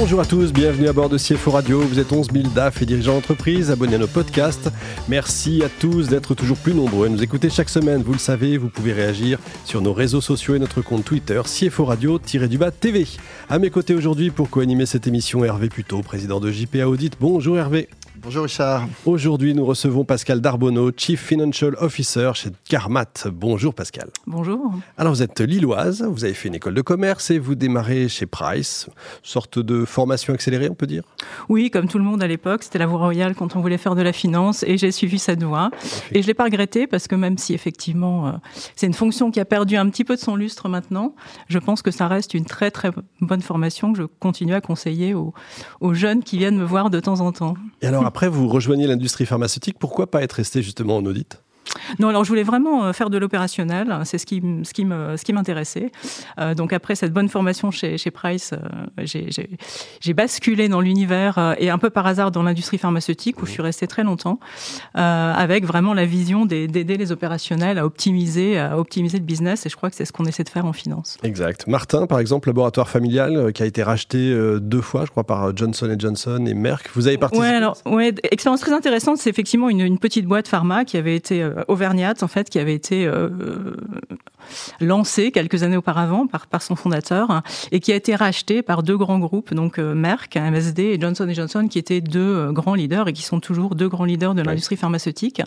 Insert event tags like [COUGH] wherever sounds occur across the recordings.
Bonjour à tous, bienvenue à bord de CFO Radio. Vous êtes 11 000 DAF et dirigeants d'entreprise, abonnés à nos podcasts. Merci à tous d'être toujours plus nombreux à nous écouter chaque semaine. Vous le savez, vous pouvez réagir sur nos réseaux sociaux et notre compte Twitter CFO Radio-du-bas TV. À mes côtés aujourd'hui pour co-animer cette émission, Hervé Puto, président de JPA Audit. Bonjour Hervé. Bonjour Richard. Aujourd'hui, nous recevons Pascal Darbonneau, Chief Financial Officer chez Carmat. Bonjour Pascal. Bonjour. Alors vous êtes lilloise, vous avez fait une école de commerce et vous démarrez chez Price, sorte de formation accélérée, on peut dire? Oui, comme tout le monde à l'époque, c'était la voie royale quand on voulait faire de la finance et j'ai suivi cette voie. Et je l'ai pas regretté parce que même si effectivement euh, c'est une fonction qui a perdu un petit peu de son lustre maintenant, je pense que ça reste une très très bonne formation que je continue à conseiller aux, aux jeunes qui viennent me voir de temps en temps. Et alors après, vous rejoignez l'industrie pharmaceutique. Pourquoi pas être resté justement en audit? Non, alors je voulais vraiment euh, faire de l'opérationnel, c'est ce qui, ce qui me, ce qui m'intéressait. Euh, donc après cette bonne formation chez, chez Price, euh, j'ai basculé dans l'univers euh, et un peu par hasard dans l'industrie pharmaceutique où je suis restée très longtemps, avec vraiment la vision d'aider les opérationnels à optimiser, à optimiser le business. Et je crois que c'est ce qu'on essaie de faire en finance. Exact. Martin, par exemple, laboratoire familial qui a été racheté deux fois, je crois, par Johnson Johnson et Merck. Vous avez participé? Ouais, alors ouais, expérience très intéressante. C'est effectivement une, une, petite boîte pharma qui avait été auvergnate en fait qui avait été euh, lancé quelques années auparavant par, par son fondateur et qui a été racheté par deux grands groupes, donc euh, Merck, MSD et Johnson Johnson, qui étaient deux euh, grands leaders et qui sont toujours deux grands leaders de l'industrie pharmaceutique.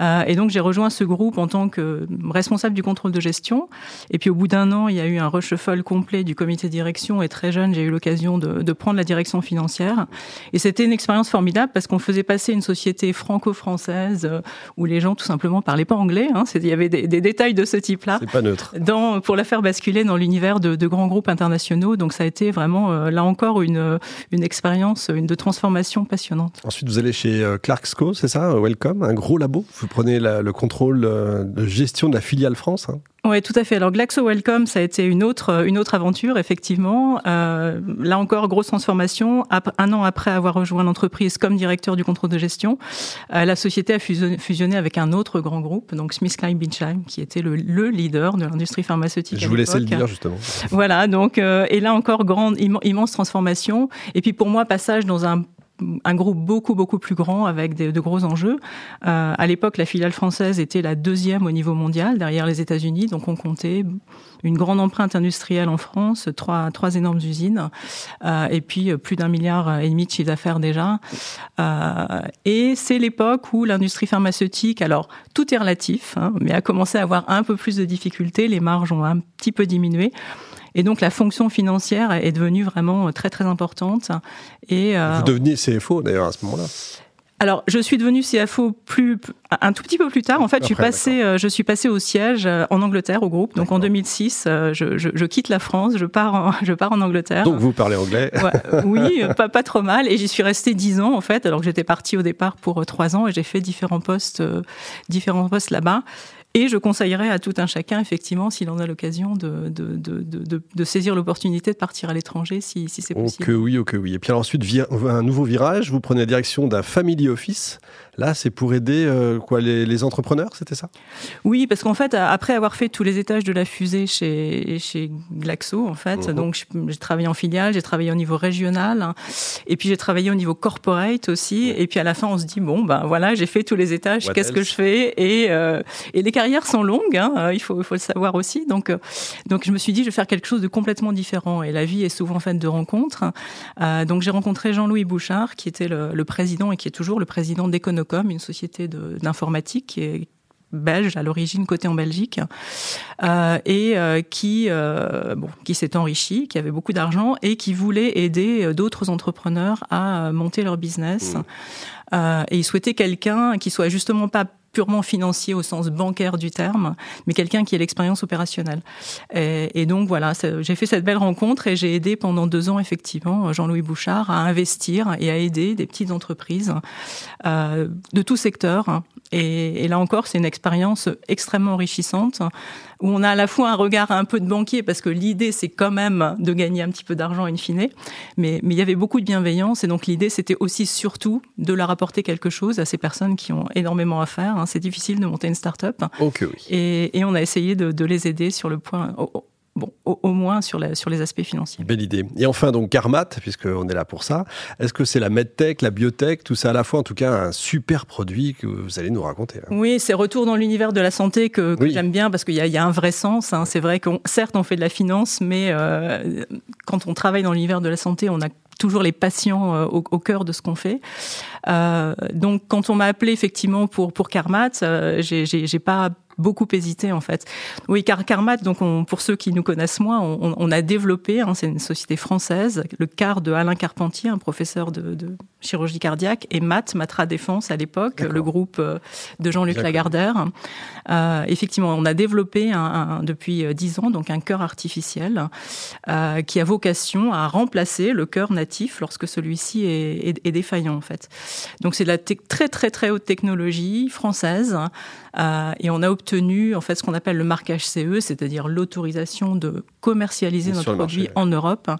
Euh, et donc j'ai rejoint ce groupe en tant que responsable du contrôle de gestion. Et puis au bout d'un an, il y a eu un reshuffle complet du comité de direction et très jeune, j'ai eu l'occasion de, de prendre la direction financière. Et c'était une expérience formidable parce qu'on faisait passer une société franco-française où les gens tout simplement parlaient pas anglais. Hein. Il y avait des, des détails de ce type-là pas neutre. Dans, pour la faire basculer dans l'univers de, de, grands groupes internationaux. Donc ça a été vraiment, euh, là encore, une, une expérience une de transformation passionnante. Ensuite, vous allez chez euh, Clarksco, c'est ça Welcome, un gros labo. Vous prenez la, le contrôle euh, de gestion de la filiale France. Hein oui, tout à fait. Alors Glaxo Welcome, ça a été une autre, une autre aventure, effectivement. Euh, là encore, grosse transformation. Un an après avoir rejoint l'entreprise comme directeur du contrôle de gestion, euh, la société a fusionné avec un autre grand groupe, donc SmithKline Binchheim, qui était le, le leader de l'industrie pharmaceutique. Je vous laissais le dire, justement. Voilà, donc, euh, et là encore, grande, immense transformation. Et puis pour moi, passage dans un un groupe beaucoup beaucoup plus grand avec de, gros enjeux. Euh, à l'époque, la filiale française était la deuxième au niveau mondial derrière les États-Unis, donc on comptait une grande empreinte industrielle en France, trois, trois énormes usines, euh, et puis plus d'un milliard et demi de chiffre d'affaires déjà. Euh, et c'est l'époque où l'industrie pharmaceutique, alors tout est relatif, hein, mais a commencé à avoir un peu plus de difficultés, les marges ont un petit peu diminué. Et donc la fonction financière est devenue vraiment très très importante. Et euh, vous devenez CFO d'ailleurs à ce moment-là. Alors, je suis devenue CFO plus un tout petit peu plus tard. En fait, Après, je suis passée, euh, je suis passée au siège euh, en Angleterre au groupe. Donc en 2006, euh, je, je, je, quitte la France, je pars, en, [LAUGHS] je pars en Angleterre. Donc vous parlez anglais ouais, Oui, [LAUGHS] pas, pas trop mal. Et j'y suis restée dix ans en fait, alors que j'étais partie au départ pour trois ans et j'ai fait différents postes, différents postes là-bas. Et je conseillerais à tout un chacun, effectivement, s'il en a l'occasion, de, de, de, de, de saisir l'opportunité de partir à l'étranger, si, si c'est possible. Oh que oui, oh que oui. Et puis alors ensuite, un nouveau virage, vous prenez la direction d'un family office. Là, c'est pour aider euh, quoi, les, les entrepreneurs, c'était ça? Oui, parce qu'en fait, après avoir fait tous les étages de la fusée chez, chez Glaxo, en fait, -huh. donc j'ai travaillé en filiale, j'ai travaillé au niveau régional, hein, et puis j'ai travaillé au niveau corporate aussi. Et puis à la fin, on se dit bon, ben voilà, j'ai fait tous les étages, qu'est-ce que je fais? Et, euh, et les carrières sont longues, hein, il, faut, il faut le savoir aussi. Donc, euh, donc je me suis dit, je vais faire quelque chose de complètement différent. Et la vie est souvent faite de rencontres. Euh, donc j'ai rencontré Jean-Louis Bouchard, qui était le, le, président et qui est toujours le président d'Econocom, une société d'informatique qui est belge à l'origine côté en Belgique euh, et euh, qui euh, bon qui s'est enrichi qui avait beaucoup d'argent et qui voulait aider d'autres entrepreneurs à monter leur business mmh. et il souhaitait quelqu'un qui soit justement pas purement financier au sens bancaire du terme, mais quelqu'un qui ait l'expérience opérationnelle. Et, donc voilà, j'ai fait cette belle rencontre et j'ai aidé pendant deux ans effectivement Jean-Louis Bouchard à investir et à aider des petites entreprises euh, de tout secteur Et, et là encore, c'est une expérience extrêmement enrichissante où on a à la fois un regard un peu de banquier parce que l'idée c'est quand même de gagner un petit peu d'argent in fine, mais, mais il y avait beaucoup de bienveillance et donc l'idée c'était aussi surtout de leur apporter quelque chose à ces personnes qui ont énormément à faire. Hein. C'est difficile de monter une start-up. Ok, oui. et, et, on a essayé de, de, les aider sur le point bon, au, au, moins sur, la, sur les aspects financiers. Belle idée. Et enfin, donc Carmat, puisqu'on est là pour ça, est-ce que c'est la medtech, la biotech, tout ça à la fois, en tout cas, un super produit que vous allez nous raconter hein? Oui, c'est retour dans l'univers de la santé que, que oui. j'aime bien parce qu'il y, y, a un vrai sens. Hein. C'est vrai qu'on, certes, on fait de la finance, mais euh, quand on travaille dans l'univers de la santé, on a toujours les patients euh, au, au, cœur de ce qu'on fait. Euh, donc, quand on m'a appelé effectivement pour pour Carmat, euh, j'ai pas beaucoup hésité en fait. Oui, car Carmat, donc on, pour ceux qui nous connaissent moins, on, on a développé, hein, c'est une société française, le CAR de Alain Carpentier, un professeur de, de chirurgie cardiaque, et MAT, Matra Défense à l'époque, le groupe euh, de Jean-Luc Lagardère. Euh, effectivement, on a développé un, un, depuis dix ans donc un cœur artificiel euh, qui a vocation à remplacer le cœur natif lorsque celui-ci est, est, est, défaillant en fait. Donc c'est de la très très très haute technologie française euh, et on a obtenu en fait ce qu'on appelle le marquage CE, c'est-à-dire l'autorisation de commercialiser notre produit marché, en Europe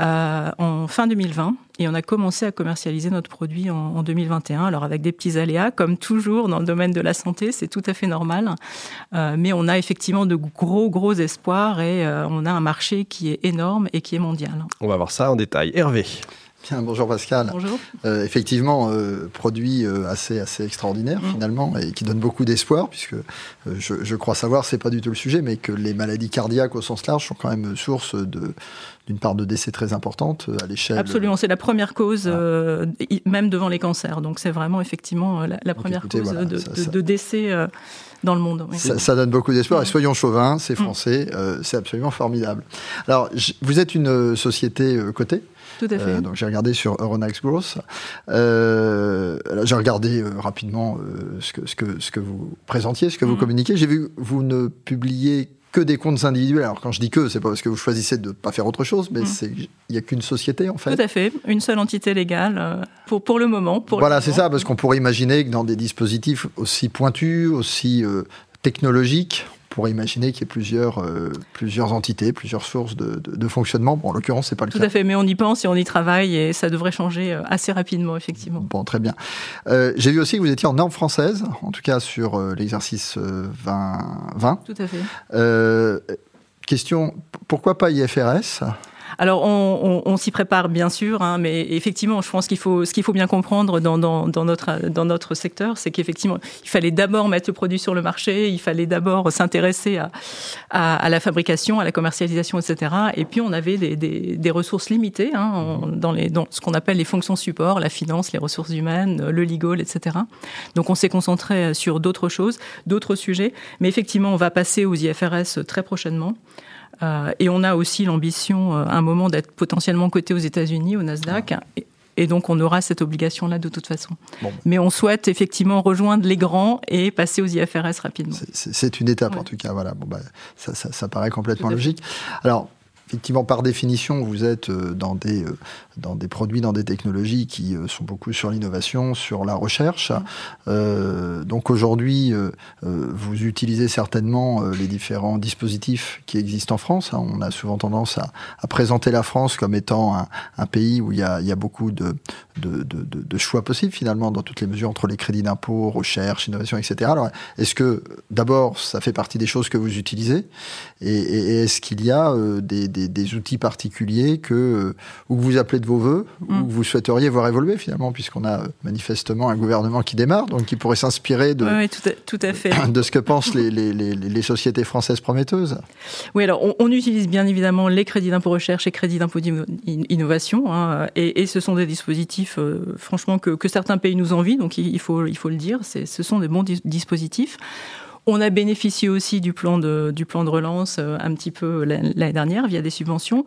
euh, en fin 2020 et on a commencé à commercialiser notre produit en, en, 2021. Alors avec des petits aléas, comme toujours dans le domaine de la santé, c'est tout à fait normal. Euh, mais on a effectivement de gros gros espoirs et euh, on a un marché qui est énorme et qui est mondial. On va voir ça en détail. Hervé. Bien, bonjour Pascal. Bonjour. Euh, effectivement, euh, produit euh, assez assez extraordinaire mmh. finalement et qui donne beaucoup d'espoir puisque je, je, crois savoir, c'est pas du tout le sujet, mais que les maladies cardiaques au sens large sont quand même source de d'une part de décès très importante à l'échelle. Absolument, c'est la première cause, ah. même devant les cancers. Donc c'est vraiment effectivement la, la première écoutez, cause voilà, de, ça, de, ça... de, décès dans le monde. Oui. Ça, ça, donne beaucoup d'espoir. Et soyons chauvins, c'est français, mmh. c'est absolument formidable. Alors, vous êtes une société cotée tout à fait. Euh, donc j'ai regardé sur Euronext Growth. Euh, j'ai regardé euh, rapidement ce, que, ce, que, ce que vous présentiez, ce que mmh. vous communiquez. J'ai vu que vous ne publiez que des comptes individuels. Alors quand je dis que, c'est pas parce que vous choisissez de ne pas faire autre chose, mais mmh. il n'y a qu'une société en fait. Tout à fait, une seule entité légale pour, pour le moment. Pour voilà, c'est ça, parce qu'on pourrait imaginer que dans des dispositifs aussi pointus, aussi technologiques, pourrait imaginer qu'il y ait plusieurs, euh, plusieurs entités, plusieurs sources de, de, de fonctionnement. Bon, en l'occurrence, c'est pas le Tout cas. Tout à fait, mais on y pense et on y travaille et ça devrait changer euh, assez rapidement, effectivement. Bon, très bien. Euh, J'ai vu aussi que vous étiez en norme française, en tout cas sur euh, l'exercice 2020. Tout à fait. question, pourquoi pas IFRS alors, on, on, on s'y prépare bien sûr, hein, mais effectivement, je pense qu'il faut ce qu'il faut bien comprendre dans, dans, dans, notre dans notre secteur, c'est qu'effectivement, il fallait d'abord mettre le produit sur le marché, il fallait d'abord s'intéresser à, à, à, la fabrication, à la commercialisation, etc. Et puis, on avait des, des, des ressources limitées hein, dans les dans ce qu'on appelle les fonctions support, la finance, les ressources humaines, le legal, etc. Donc, on s'est concentré sur d'autres choses, d'autres sujets, mais effectivement, on va passer aux IFRS très prochainement. Euh, et on a aussi l'ambition, euh, à un moment, d'être potentiellement coté aux États-Unis, au Nasdaq. Et, et, donc, on aura cette obligation-là de toute façon. Bon. Mais on souhaite effectivement rejoindre les grands et passer aux IFRS rapidement. C'est une étape, ouais. en tout cas. Voilà. Bon, bah, ça, ça, ça paraît complètement logique. Alors, effectivement, par définition, vous êtes euh, dans des, dans des produits, dans des technologies qui sont beaucoup sur l'innovation, sur la recherche. Mmh. Euh, donc aujourd'hui, euh, vous utilisez certainement les différents dispositifs qui existent en France. On a souvent tendance à, à présenter la France comme étant un, un, pays où il y a, il y a beaucoup de, de, de, de, choix possibles finalement dans toutes les mesures entre les crédits d'impôt, recherche, innovation, etc. Alors, est-ce que d'abord, ça fait partie des choses que vous utilisez? Et, et est-ce qu'il y a des, des, des, outils particuliers que, ou que vous appelez de vos voeux, mm. ou que vous souhaiteriez voir évoluer finalement, puisqu'on a manifestement un gouvernement qui démarre, donc qui pourrait s'inspirer de, oui, tout, à, tout à fait. [COUGHS] de ce que pensent les, les, les, les sociétés françaises prometteuses. Oui, alors on, on utilise bien évidemment les crédits d'impôt recherche et crédits d'impôt innovation, hein, et, et, ce sont des dispositifs, euh, franchement, que, que, certains pays nous envient, donc il, il, faut, il faut le dire, ce sont des bons dispositifs. On a bénéficié aussi du plan de, du plan de relance euh, un petit peu l'année dernière via des subventions.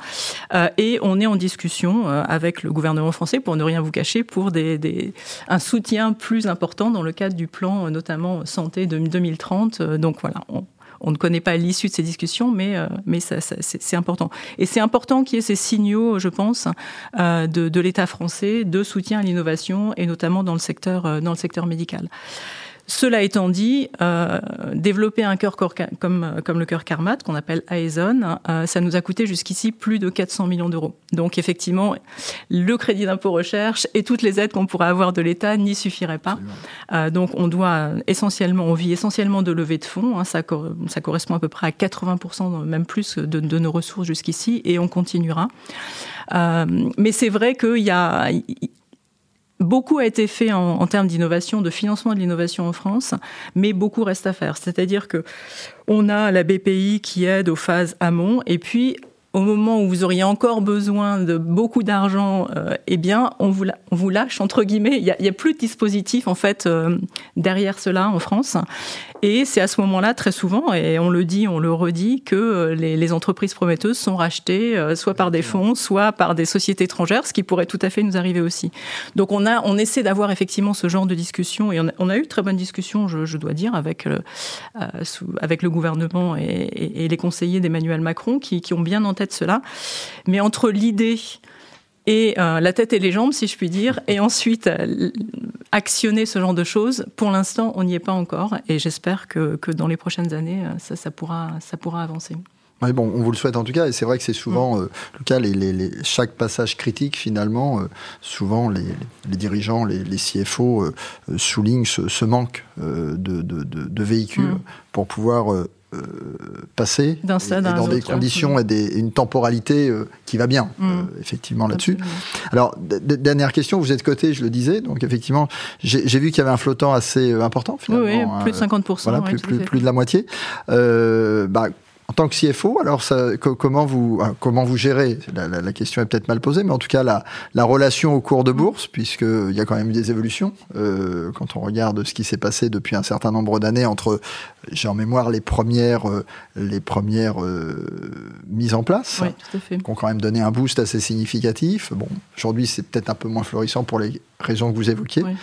Euh, et on est en discussion euh, avec le gouvernement français, pour ne rien vous cacher, pour des, des, un soutien plus important dans le cadre du plan, notamment santé de 2030. Donc voilà, on, on ne connaît pas l'issue de ces discussions, mais, euh, mais ça, ça, c'est important. Et c'est important qu'il y ait ces signaux, je pense, euh, de, de l'État français de soutien à l'innovation et notamment dans le secteur, euh, dans le secteur médical. Cela étant dit, euh, développer un cœur comme, comme le cœur Carmat, qu'on appelle Aezon, euh, ça nous a coûté jusqu'ici plus de 400 millions d'euros. Donc effectivement, le crédit d'impôt recherche et toutes les aides qu'on pourrait avoir de l'État n'y suffiraient pas. Euh, donc on doit essentiellement, on vit essentiellement de levée de fonds. Hein, ça, ça, correspond à peu près à 80%, même plus, de, de nos ressources jusqu'ici, et on continuera. Euh, mais c'est vrai qu'il y a Beaucoup a été fait en, termes d'innovation, de financement de l'innovation en France, mais beaucoup reste à faire. C'est-à-dire que on a la BPI qui aide aux phases amont, et puis au moment où vous auriez encore besoin de beaucoup d'argent, euh, eh bien, on vous, lâche entre guillemets. Il n'y a, plus de dispositif en fait euh, derrière cela en France. Et c'est à ce moment-là, très souvent, et on le dit, on le redit, que euh, les, entreprises prometteuses sont rachetées euh, soit par des fonds, soit par des sociétés étrangères, ce qui pourrait tout à fait nous arriver aussi. Donc on, a, on essaie d'avoir effectivement ce genre de discussion, et on a, eu de très bonnes discussions, je, dois dire, avec, le, euh, avec le gouvernement et, les conseillers d'Emmanuel Macron, qui, qui ont bien en tête cela. Mais entre l'idée et euh, la tête et les jambes, si je puis dire, et ensuite euh, actionner ce genre de choses. Pour l'instant, on n'y est pas encore, et j'espère que, que, dans les prochaines années, euh, ça, ça, pourra, ça pourra avancer. Oui, bon, on vous le souhaite en tout cas, et c'est vrai que c'est souvent mm. le cas, les, les, chaque passage critique, finalement, souvent les, les, dirigeants, les, CFO soulignent ce, manque de, de, de, véhicules mm. pour pouvoir euh, passer dans des conditions et des, une temporalité euh, qui va bien, mm. euh, effectivement, là-dessus. Alors, dernière question, vous êtes coté, je le disais, donc effectivement, j'ai vu qu'il y avait un flottant assez important, finalement. Oui, plus de 50%. Voilà, plus, plus, plus, de la moitié. Bah, en tant que CFO, alors ça, comment vous ah, comment vous gérez? La, question est peut-être mal posée, mais en tout cas la, la relation au cours de bourse, puisqu'il y a quand même des évolutions euh, quand on regarde ce qui s'est passé depuis un certain nombre d'années entre, j'ai en mémoire les premières euh, les premières euh, mises en place, qui ont quand même donné un boost assez significatif. Bon, aujourd'hui c'est peut-être un peu moins florissant pour les raisons que vous évoquiez. Oui,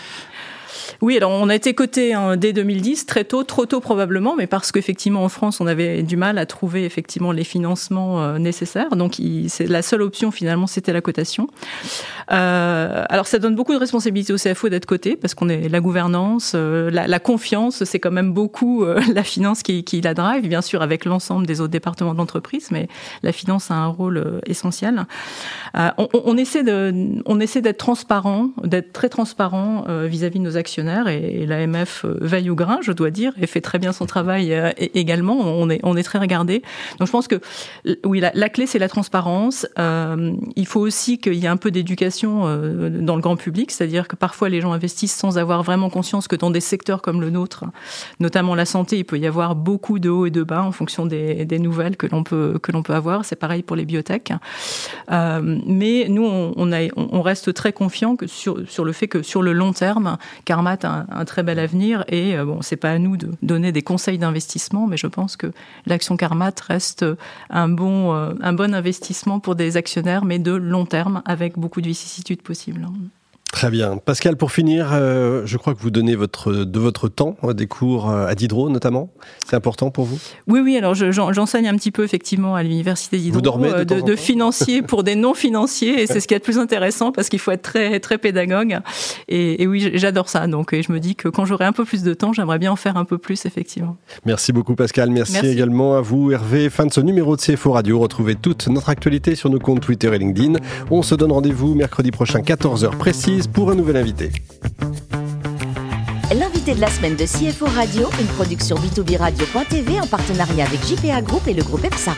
alors on a été coté hein, dès 2010, très tôt, trop tôt probablement, mais parce qu'effectivement en France on avait du mal à trouver effectivement les financements euh, nécessaires. Donc c'est la seule option finalement, c'était la cotation. Euh, alors ça donne beaucoup de responsabilités au CFO d'être coté parce qu'on est la gouvernance, euh, la, confiance, c'est quand même beaucoup [LAUGHS] la finance qui, la drive, bien sûr avec l'ensemble des autres départements de l'entreprise, mais la finance a un rôle essentiel. On, on, essaie d'être transparent, d'être très transparent vis-à-vis de nos et, l'AMF euh, veille au grain, je dois dire, et fait très bien son travail euh, également. On est, très regardé. Donc je pense que oui, la, clé c'est la transparence. Euh, il faut aussi qu'il y ait un peu d'éducation dans le grand public, c'est-à-dire que parfois les gens investissent sans avoir vraiment conscience que dans des secteurs comme le nôtre, notamment la santé, il peut y avoir beaucoup de hauts et de bas en fonction des, nouvelles que l'on peut que l'on peut avoir. C'est pareil pour les biotech. mais nous, on, reste très confiant sur, sur le fait que sur le long terme, Karma un, très bel avenir et euh, bon, c'est pas à nous de donner des conseils d'investissement, mais je pense que l'action Carmat reste un bon, euh, un bon investissement pour des actionnaires, mais de long terme avec beaucoup de vicissitudes possibles. Très bien. Pascal, pour finir, euh, je crois que vous donnez votre, de votre temps des cours euh, à Diderot notamment. C'est important pour vous? Oui, oui. Alors j'enseigne un petit peu effectivement à l'université Diderot dormez de, de, de financiers pour des non financiers et c'est ce qui est le plus intéressant parce qu'il faut être très très pédagogue. Et, et oui, j'adore ça. Donc et je me dis que quand j'aurai un peu plus de temps, j'aimerais bien en faire un peu plus effectivement. Merci beaucoup Pascal. Merci, Merci, également à vous Hervé. Fin de ce numéro de CFO Radio. Retrouvez toute notre actualité sur nos comptes Twitter et LinkedIn. On se donne rendez-vous mercredi prochain 14h précis pour un nouvel invité. L'invité de la semaine de CFO Radio, une production b2b radio.tv en partenariat avec JPA Group et le groupe EPSA.